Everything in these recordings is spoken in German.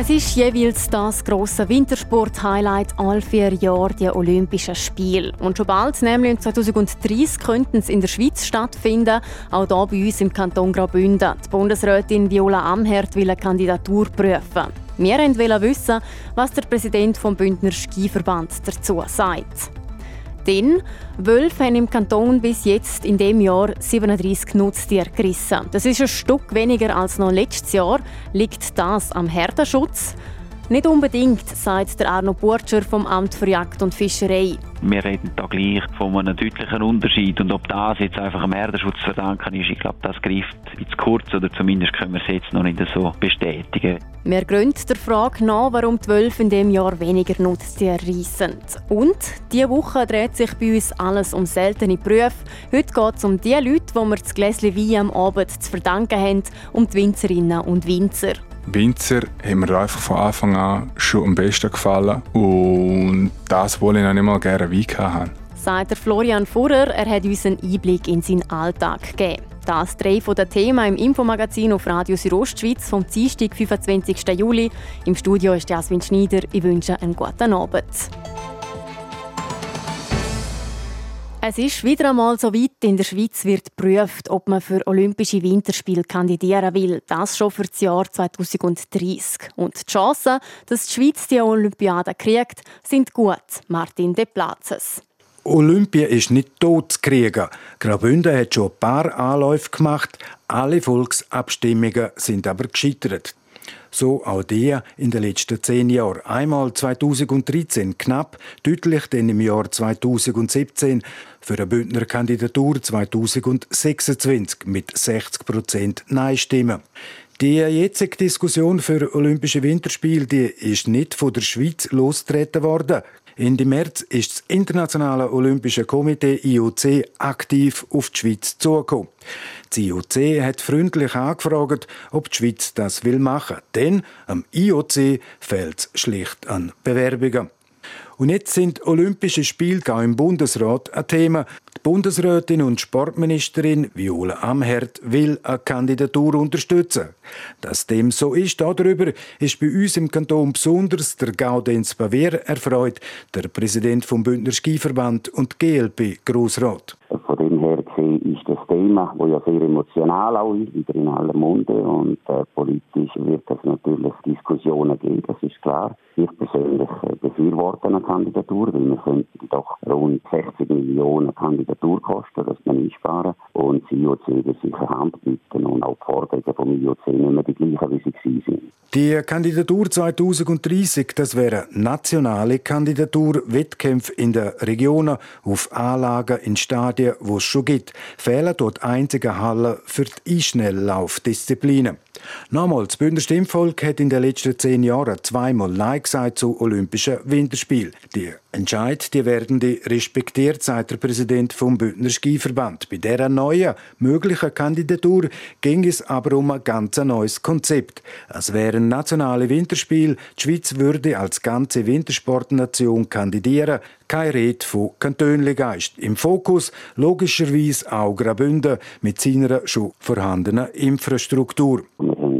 Es ist jeweils das große Wintersport-Highlight all vier Jahre die Olympischen Spiele. Und schon bald, nämlich 2030, könnten sie in der Schweiz stattfinden, auch hier bei uns im Kanton Graubünden. Die Bundesrätin Viola Amherd will eine Kandidatur prüfen. Wir wollen wissen, was der Präsident vom Bündner Skiverband dazu sagt. Denn Wölfe haben im Kanton bis jetzt in dem Jahr 37 Nutztiere gerissen. Das ist ein Stück weniger als noch letztes Jahr. Liegt das am Herdenschutz? Nicht unbedingt, sagt der Arno Burtscher vom Amt für Jagd und Fischerei. Wir reden da gleich von einem deutlichen Unterschied und ob das jetzt einfach am Herdenschutz zu verdanken ist, ich glaube, das greift ins Kurz oder zumindest können wir es jetzt noch nicht so bestätigen. Wir gehen der Frage nach, warum die Wölfe in diesem Jahr weniger Nutztiere reissen. Und diese Woche dreht sich bei uns alles um seltene Berufe. Heute geht es um die Leute, die wir das Gläschen Wein am Abend zu verdanken haben, um die Winzerinnen und Winzer. Winzer haben mir einfach von Anfang an schon am besten gefallen und das wollte ich noch nicht mal gerne Wein haben. Sagt Florian Furrer, er hat uns einen Einblick in seinen Alltag gegeben. Das drei von den Themen im Infomagazin auf Radio Südostschweiz vom Dienstag, 25. Juli. Im Studio ist Jasmin Schneider. Ich wünsche einen guten Abend. Es ist wieder einmal so weit, in der Schweiz wird geprüft, ob man für Olympische Winterspiele kandidieren will. Das schon für das Jahr 2030. Und die Chancen, dass die Schweiz die Olympiade kriegt, sind gut. Martin De Platzes. Olympia ist nicht tot zu kriegen. Graubünden hat schon ein paar Anläufe gemacht. Alle Volksabstimmungen sind aber gescheitert. So auch der in den letzten zehn Jahren. Einmal 2013 knapp, deutlich dann im Jahr 2017 für eine Bündner Kandidatur 2026 mit 60 Prozent Nein-Stimmen. Die jetzige Diskussion für Olympische Winterspiele die ist nicht von der Schweiz losgetreten worden. Ende März ist das Internationale Olympische Komitee IOC aktiv auf die Schweiz zugekommen. Das IOC hat freundlich angefragt, ob die Schweiz das will machen, denn am IOC fehlt es schlicht an Bewerbungen. Und jetzt sind Olympische Spiele auch im Bundesrat ein Thema. Die Bundesrätin und Sportministerin Viola Amherd will eine Kandidatur unterstützen. Dass dem so ist, darüber ist bei uns im Kanton besonders der Gaudenz Bavier erfreut, der Präsident vom Bündner Skiverband und GLP Grossrat. Von dem her gesehen ist das Thema, das ja sehr emotional auch ist, wieder in aller Munde und äh, politisch wird es natürlich Diskussionen geben, das ist klar. Ich persönlich äh, befürworte eine Kandidatur, weil wir könnten doch rund 60 Millionen Kandidaturkosten, das man einsparen und das IOC sicher Hand bieten und auch die Forderungen vom IOC nicht mehr die gleichen, wie sie sind. Die Kandidatur 2030, das wäre nationale Kandidatur, Wettkämpfe in den Regionen auf Anlagen in Stadien, wo es schon gibt, fehlen dort einzige Hallen für die Einschnelllaufdisziplinen. Nochmal, das Bündner Stimmvolk hat in den letzten zehn Jahren zweimal Nein gesagt zu Olympischen Winterspielen. Die Entscheid, die werden die respektiert, sagt der Präsident vom Bündner Skiverband. Bei dieser neuen möglichen Kandidatur ging es aber um ein ganz neues Konzept. Es wären nationale Winterspiele. Die Schweiz würde als ganze Wintersportnation kandidieren. Keine Rede von Kantönlegeist. Im Fokus logischerweise auch Graubünden mit seiner schon vorhandenen Infrastruktur.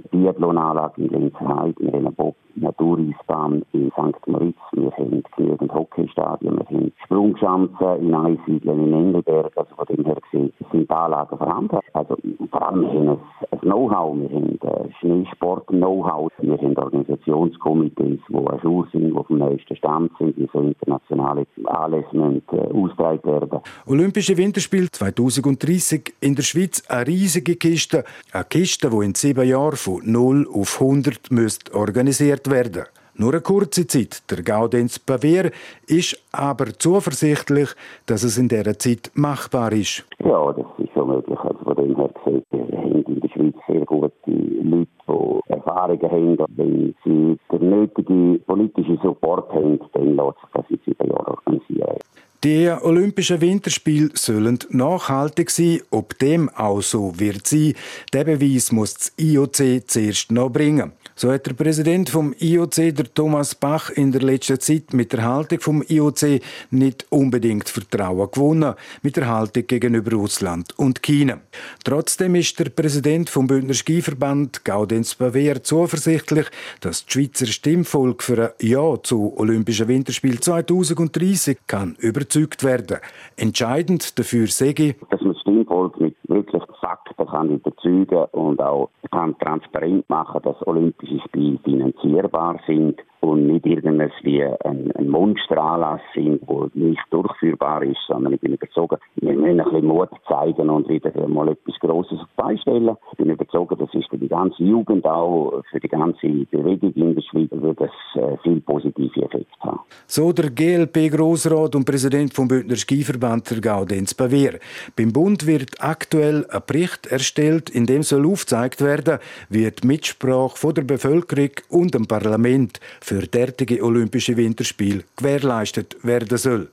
Haben Biathlonanlage in haben eine Bob Natureisbahn in St. Moritz, wir haben genügend Hockeystadien, wir haben Sprungschanzen in Einsiedeln in Engelberg, also von dem her gesehen sind Anlagen vorhanden. Also vor allem wir haben ein Know-how, wir haben Schneesport-Know-how, wir haben Organisationskomitees, die Ajour sind, die vom neuesten Stand sind, die so internationale Anlässe müssen, äh, werden. Olympische Winterspiele 2030 in der Schweiz eine riesige Kiste, eine Kiste, die in sieben Jahren von 0 auf 100 müsste organisiert werden. Nur eine kurze Zeit. Der Gaudenz Pavier ist aber zuversichtlich, dass es in dieser Zeit machbar ist. Ja, das ist schon möglich. Also von dem her gesehen, wir haben in der Schweiz sehr gute Leute, die Erfahrungen haben. Wenn sie den nötigen politischen Support haben, dann lässt sich das in sieben Jahren organisieren. Die Olympischen Winterspiele sollen nachhaltig sein. Ob dem auch so wird sein, den Beweis muss das IOC zuerst noch bringen. So hat der Präsident vom IOC, der Thomas Bach, in der letzten Zeit mit der Haltung vom IOC nicht unbedingt Vertrauen gewonnen, mit der Haltung gegenüber Russland und China. Trotzdem ist der Präsident vom Bündner Skiverband, Gaudenz Bavier, zuversichtlich, dass das Schweizer Stimmvolk für ein Ja zu Olympischen Winterspielen 2030 kann überzeugt werden. Entscheidend dafür sage dass man das Stimmvolk mit wirklich Fakten kann überzeugen und auch kann transparent machen, dass Olympische Spiele finanzierbar sind und nicht irgendwas wie ein, ein Monsteranlass sind, der nicht durchführbar ist, sondern ich bin überzeugt, wir müssen ein bisschen Mut zeigen und wieder mal etwas Grosses auf die Beine stellen. Ich bin überzeugt, das ist für die ganze Jugend auch, für die ganze Bewegung in der Schweiz, wird das äh, viel positive Effekte haben. So der GLP-Grossrat und Präsident vom Bündner Skiverband, der Gaudenz Bavier. Beim Bund wird aktuell ein Bericht erstellt, in dem soll aufgezeigt werden, wie die Mitsprache von der Bevölkerung und dem Parlament für derartige Olympische Winterspiele gewährleistet werden soll.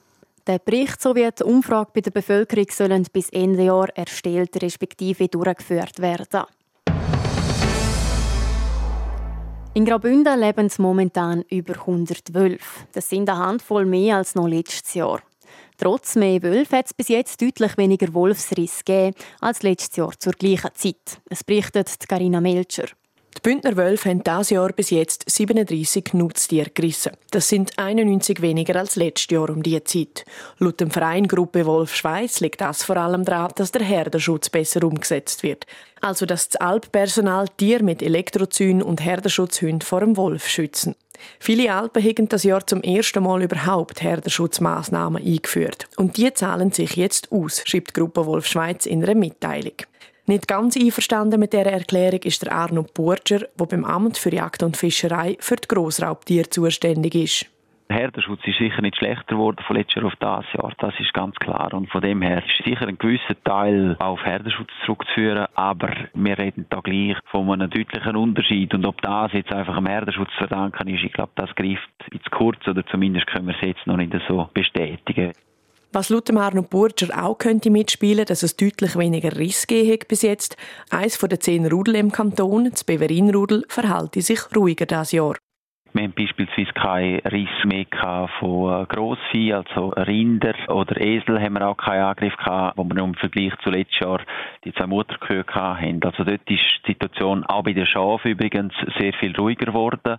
Der Bericht sowie die Umfrage bei der Bevölkerung sollen bis Ende Jahr erstellt respektive durchgeführt werden. In Graubünden leben es momentan über 112. Das sind eine Handvoll mehr als noch letztes Jahr. Trotz mehr Wölfe hat es bis jetzt deutlich weniger Wolfsriss gegeben als letztes Jahr zur gleichen Zeit. Es berichtet Carina Melcher. Die Bündner Wölfe haben dieses Jahr bis jetzt 37 Nutztiere gerissen. Das sind 91 weniger als letztes Jahr um diese Zeit. Laut dem Verein Gruppe Wolf Schweiz liegt das vor allem daran, dass der Herdenschutz besser umgesetzt wird. Also dass das Alppersonal Tiere mit Elektrozyn und Herdenschutzhunden vor dem Wolf schützen. Viele Alpen haben das Jahr zum ersten Mal überhaupt Herdenschutzmaßnahmen eingeführt. Und die zahlen sich jetzt aus, schreibt die Gruppe Wolf Schweiz in einer Mitteilung. Nicht ganz einverstanden mit dieser Erklärung ist der Arno Burger, der beim Amt für Jagd und Fischerei für die Grossraubtiere zuständig ist. Der Herdenschutz ist sicher nicht schlechter geworden von letztes Jahr auf das Jahr, das ist ganz klar. Und von dem her ist sicher ein gewisser Teil auf Herdenschutz zurückzuführen, aber wir reden da gleich von einem deutlichen Unterschied. Und ob das jetzt einfach am Herdenschutz zu verdanken ist, ich glaube, das greift ins Kurz oder zumindest können wir es jetzt noch nicht so bestätigen. Was laut Arno Burger auch könnte mitspielen, dass es deutlich weniger Riss gegeben bis jetzt. Eins von den zehn Rudel im Kanton, das Beverinrudel, verhalte sich ruhiger dieses Jahr. Wir haben beispielsweise keinen Riss mehr von Grossvieh, also Rinder oder Esel haben wir auch keinen Angriff gehabt, wo wir im Vergleich zu letztes Jahr die zwei Mutterkühe haben. Also dort ist die Situation auch bei den Schafen übrigens sehr viel ruhiger geworden.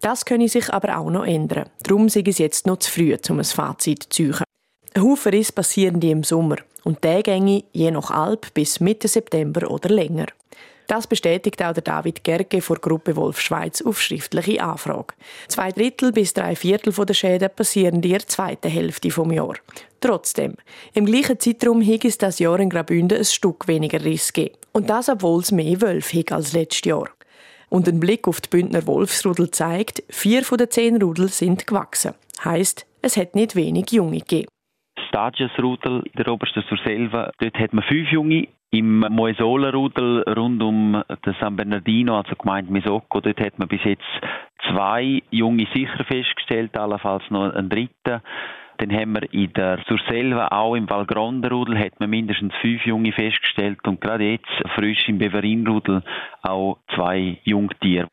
Das könne sich aber auch noch ändern. Darum sei es jetzt noch zu früh, um ein Fazit zu ziehen. Ein Haufen Risse passieren die im Sommer und der gänge je nach Alp bis Mitte September oder länger. Das bestätigt auch der David Gerge vor Gruppe Wolf Schweiz auf schriftliche Anfrage. Zwei Drittel bis drei Viertel der Schäden passieren in der zweiten Hälfte vom Jahr. Trotzdem, im gleichen Zeitraum hing es das Jahr in Graubünden ein Stück weniger Riss gegeben. Und das, obwohl es mehr Wölfe hing als letztes Jahr. Und ein Blick auf die Bündner Wolfsrudel zeigt, vier von den zehn Rudel sind gewachsen. Heißt, es hat nicht wenig Junge gegeben. Stagias-Rudel, der oberste Surselva, dort hat man fünf Junge. Im Moesola-Rudel rund um den San Bernardino, also gemeint Misocco, dort hat man bis jetzt zwei Junge sicher festgestellt, allenfalls noch einen dritten. Dann haben wir in der Surselva, auch im Valgronde-Rudel, hat man mindestens fünf Junge festgestellt und gerade jetzt frisch im Beverin-Rudel auch zwei Jungtiere.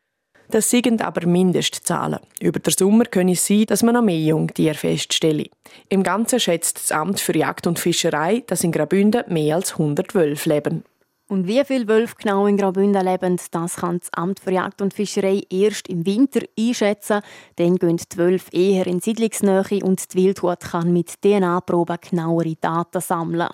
Das sind aber Mindestzahlen. Über den Sommer könnte es sein, dass man noch mehr Jungtiere feststelle. Im Ganzen schätzt das Amt für Jagd und Fischerei, dass in Graubünden mehr als 100 Wölfe leben. Und wie viele Wölfe genau in Graubünden leben, das kann das Amt für Jagd und Fischerei erst im Winter einschätzen. Dann gehen die Wölfe eher in Siedlungsnähe und die Wildhut kann mit DNA-Proben genauere Daten sammeln.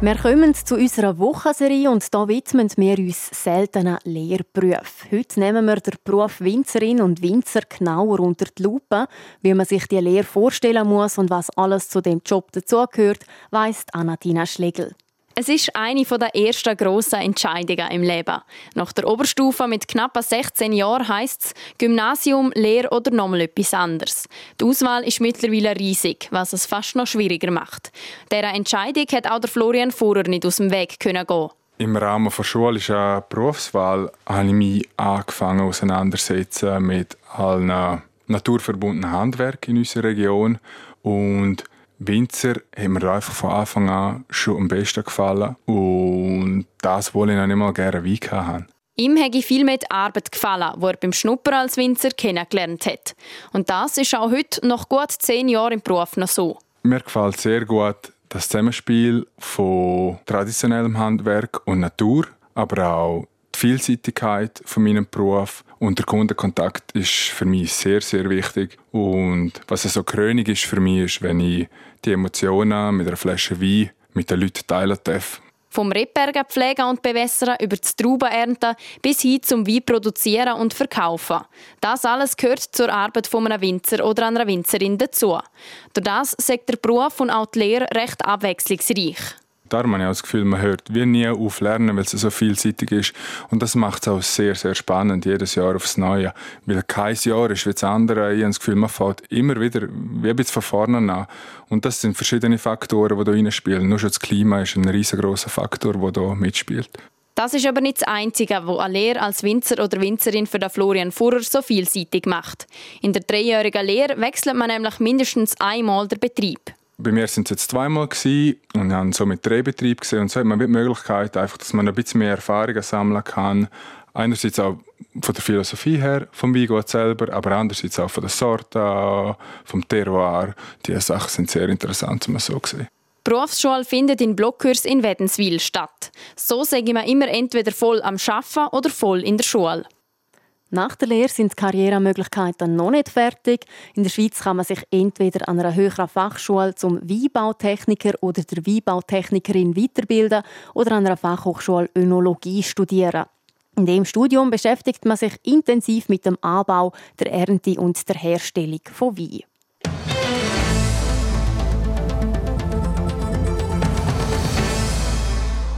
Wir kommen zu unserer Wochenserie und da widmen wir uns seltenen Lehrberufen. Heute nehmen wir den Beruf Winzerin und Winzer genauer unter die Lupe. Wie man sich die Lehre vorstellen muss und was alles zu dem Job dazugehört, weiss Anatina Schlegel. Es ist eine der ersten grossen Entscheidungen im Leben. Nach der Oberstufe mit knapp 16 Jahren heisst es Gymnasium, Lehre oder nochmal etwas anderes. Die Auswahl ist mittlerweile riesig, was es fast noch schwieriger macht. Dieser Entscheidung hat auch der Florian Fuhrer nicht aus dem Weg gehen. Im Rahmen der schulischen Berufswahl habe ich mich angefangen auseinandersetzen mit allen naturverbundenen Handwerken in unserer Region und Winzer haben mir einfach von Anfang an schon am besten gefallen und das wollte ich noch nicht mal gerne wie haben. Ihm hätte viel mehr die Arbeit gefallen, die er beim Schnupper als Winzer kennengelernt hat. Und das ist auch heute, nach gut zehn Jahren im Beruf, noch so. Mir gefällt sehr gut das Zusammenspiel von traditionellem Handwerk und Natur, aber auch die Vielseitigkeit von meinem Beruf und der Kundenkontakt ist für mich sehr, sehr wichtig. Und was so Krönig ist für mich, ist, wenn ich die Emotionen mit einer Flasche Wein mit den Leuten teilen darf. Vom Rebbergen pflegen und bewässern über das Trauben ernten bis hin zum Wein produzieren und verkaufen. Das alles gehört zur Arbeit von einem Winzer oder einer Winzerin dazu. Durch das sagt der Beruf und auch die Lehre recht abwechslungsreich. Darum habe ich auch das Gefühl, man hört wie nie auf lernen, weil es so vielseitig ist. Und das macht es auch sehr, sehr spannend, jedes Jahr aufs Neue. Weil kein Jahr ist wie das andere. Ich habe das Gefühl, man fällt immer wieder wie ein von vorne an. Und das sind verschiedene Faktoren, die da reinspielen. Nur schon das Klima ist ein riesengroßer Faktor, der da mitspielt. Das ist aber nicht das Einzige, was eine Lehre als Winzer oder Winzerin für den Florian Furrer so vielseitig macht. In der dreijährigen Lehre wechselt man nämlich mindestens einmal den Betrieb. Bei mir sind es jetzt zweimal gewesen und haben so mit Drehbetrieb gesehen und so hat man die Möglichkeit, einfach, dass man ein bisschen mehr Erfahrungen sammeln kann. Einerseits auch von der Philosophie her, vom Weingut selber, aber andererseits auch von der Sorte, vom Terroir. Diese Sachen sind sehr interessant, um so zu sehen. Die Berufsschule findet in Blockkurs in Wädenswil statt. So sage man immer entweder voll am Arbeiten oder voll in der Schule. Nach der Lehre sind die Karrieremöglichkeiten noch nicht fertig. In der Schweiz kann man sich entweder an einer höheren Fachschule zum Weinbautechniker oder der Weinbautechnikerin weiterbilden oder an einer Fachhochschule Önologie studieren. In dem Studium beschäftigt man sich intensiv mit dem Anbau, der Ernte und der Herstellung von Wein.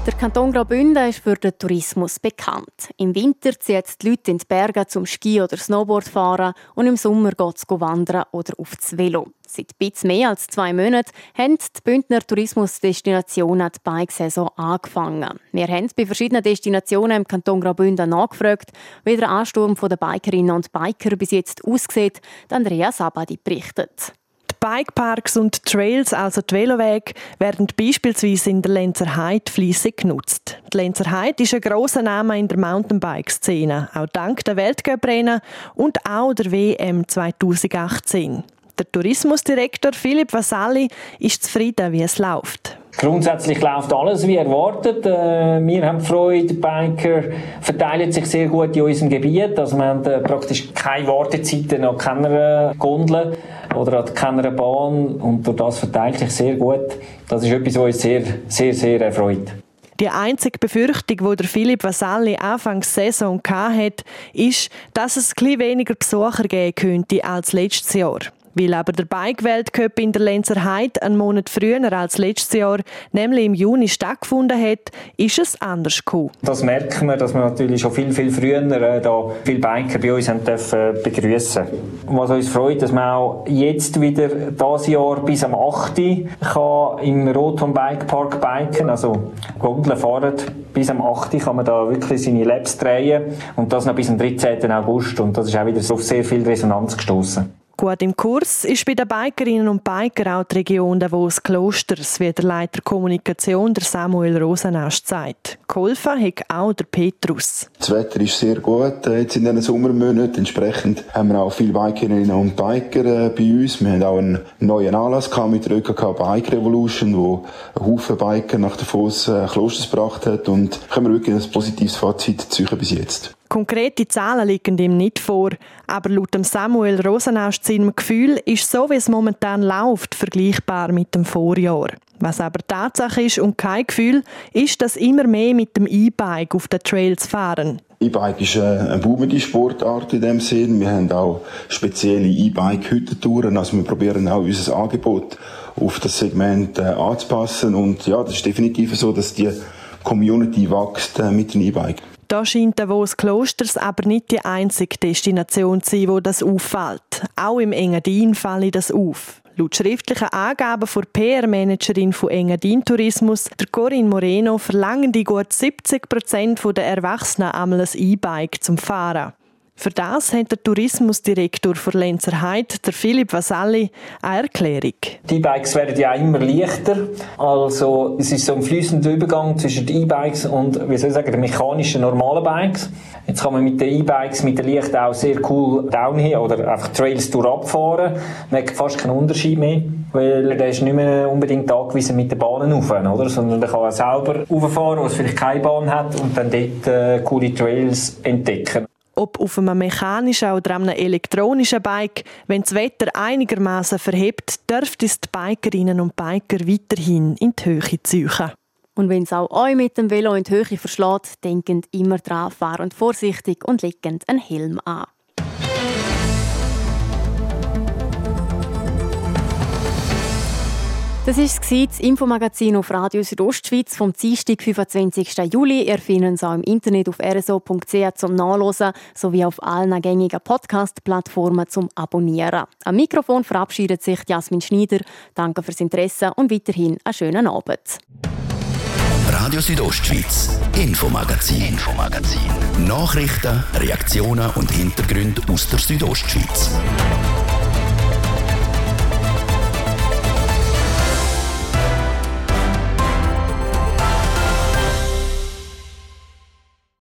Der Kanton Graubünden ist für den Tourismus bekannt. Im Winter ziehen die Leute in die Berge zum Ski oder Snowboard fahren und im Sommer geht es wandern oder auf das Velo. Seit etwas mehr als zwei Monaten haben die Bündner Tourismusdestinationen die Bikesaison angefangen. Wir haben bei verschiedenen Destinationen im Kanton Graubünden nachgefragt, wie der Ansturm der Bikerinnen und Biker bis jetzt aussieht. Andrea Sabadi berichtet. Bikeparks und Trails, also die Velowege, werden beispielsweise in der Lenzer Heide fließig genutzt. Die Lenzer Heide ist ein grosser Name in der Mountainbike-Szene, auch dank der Weltcuprennen und auch der WM 2018. Der Tourismusdirektor Philipp Vasalli ist zufrieden, wie es läuft. Grundsätzlich läuft alles wie erwartet. Äh, wir haben Freude, Biker verteilen sich sehr gut in unserem Gebiet. Also wir haben äh, praktisch keine Wartezeiten an keiner Gondel oder an keiner Bahn und durch das verteilt sich sehr gut. Das ist etwas, was uns sehr, sehr, sehr erfreut. Die einzige Befürchtung, die Philipp Vasalli Anfangs Saison hatte, ist, dass es ein weniger Besucher geben könnte als letztes Jahr. Weil aber der Bike-Weltcup in der Lenzer Heide einen Monat früher als letztes Jahr, nämlich im Juni, stattgefunden hat, ist es anders gekommen. Das merken wir, dass wir natürlich schon viel, viel früher äh, da viele Biker bei uns haben dürfen begrüßen. Was uns freut, dass man auch jetzt wieder dieses Jahr bis am 8. kann im Rotom Bike Park biken, also Gondeln fahren. Bis am 8. kann man da wirklich seine Labs drehen und das noch bis am 13. August und das ist auch wieder auf sehr viel Resonanz gestoßen. Gut im Kurs ist bei den Bikerinnen und Biker auch die Region Davos Klosters, wie der Leiter Kommunikation der Samuel Rosenast sagt. Geholfen hat auch der Petrus. Das Wetter ist sehr gut äh, jetzt in diesen Sommermonaten. Entsprechend haben wir auch viele Bikerinnen und Biker äh, bei uns. Wir haben auch einen neuen Anlass gehabt mit der ÖKK Bike Revolution, wo ein Haufen Biker nach Davos äh, Klosters gebracht hat und können wir wirklich ein positives Fazit ziehen bis jetzt. Konkrete Zahlen liegen ihm nicht vor, aber laut Samuel Rosenaust seinem Gefühl ist so, wie es momentan läuft, vergleichbar mit dem Vorjahr. Was aber Tatsache ist und kein Gefühl, ist, dass immer mehr mit dem E-Bike auf den Trails fahren. E-Bike ist eine boomende Sportart in dem Sinn. Wir haben auch spezielle E-Bike-Hüttentouren. Also wir probieren auch unser Angebot auf das Segment äh, anzupassen. Und ja, das ist definitiv so, dass die Community wächst äh, mit dem E-Bike. Da scheint Davos Klosters aber nicht die einzige Destination zu sein, wo das auffällt. Auch im Engadin falle das auf. Laut schriftlichen Angaben der PR-Managerin von Engadin Tourismus, der Corinne Moreno, verlangen die gut 70 Prozent der Erwachsenen einmal ein E-Bike zum Fahren. Für das hat der Tourismusdirektor für Lenzerheide, der Philipp Vasalli, eine Erklärung. Die E-Bikes werden ja immer leichter. Also es ist so ein fließender Übergang zwischen den E-Bikes und wie soll ich sagen, den mechanischen normalen Bikes. Jetzt kann man mit den E-Bikes, mit den Licht auch sehr cool downhill oder einfach Trails durchabfahren. Man hat fast keinen Unterschied mehr, weil der ist nicht mehr unbedingt angewiesen mit den Bahnen rauf, oder? sondern der kann auch selber rauffahren, wo es vielleicht keine Bahn hat und dann dort äh, coole Trails entdecken ob auf einem mechanischen oder einem elektronischen Bike, wenn das Wetter einigermaßen verhebt, dürfte es die Bikerinnen und Biker weiterhin in die Höhe ziehen. Und wenn es auch euch mit dem Velo in die Höhe verschlägt, denkt immer dran, fahren vorsichtig und legen einen Helm an. Das war das Infomagazin auf Radio Südostschweiz vom Dienstag, 25. Juli. Ihr findet es auch im Internet auf rso.ch zum Nachlesen sowie auf allen gängigen Podcast-Plattformen zum Abonnieren. Am Mikrofon verabschiedet sich Jasmin Schneider. Danke fürs Interesse und weiterhin einen schönen Abend. Radio Südostschweiz, Infomagazin, Infomagazin. Nachrichten, Reaktionen und Hintergründe aus der Südostschweiz.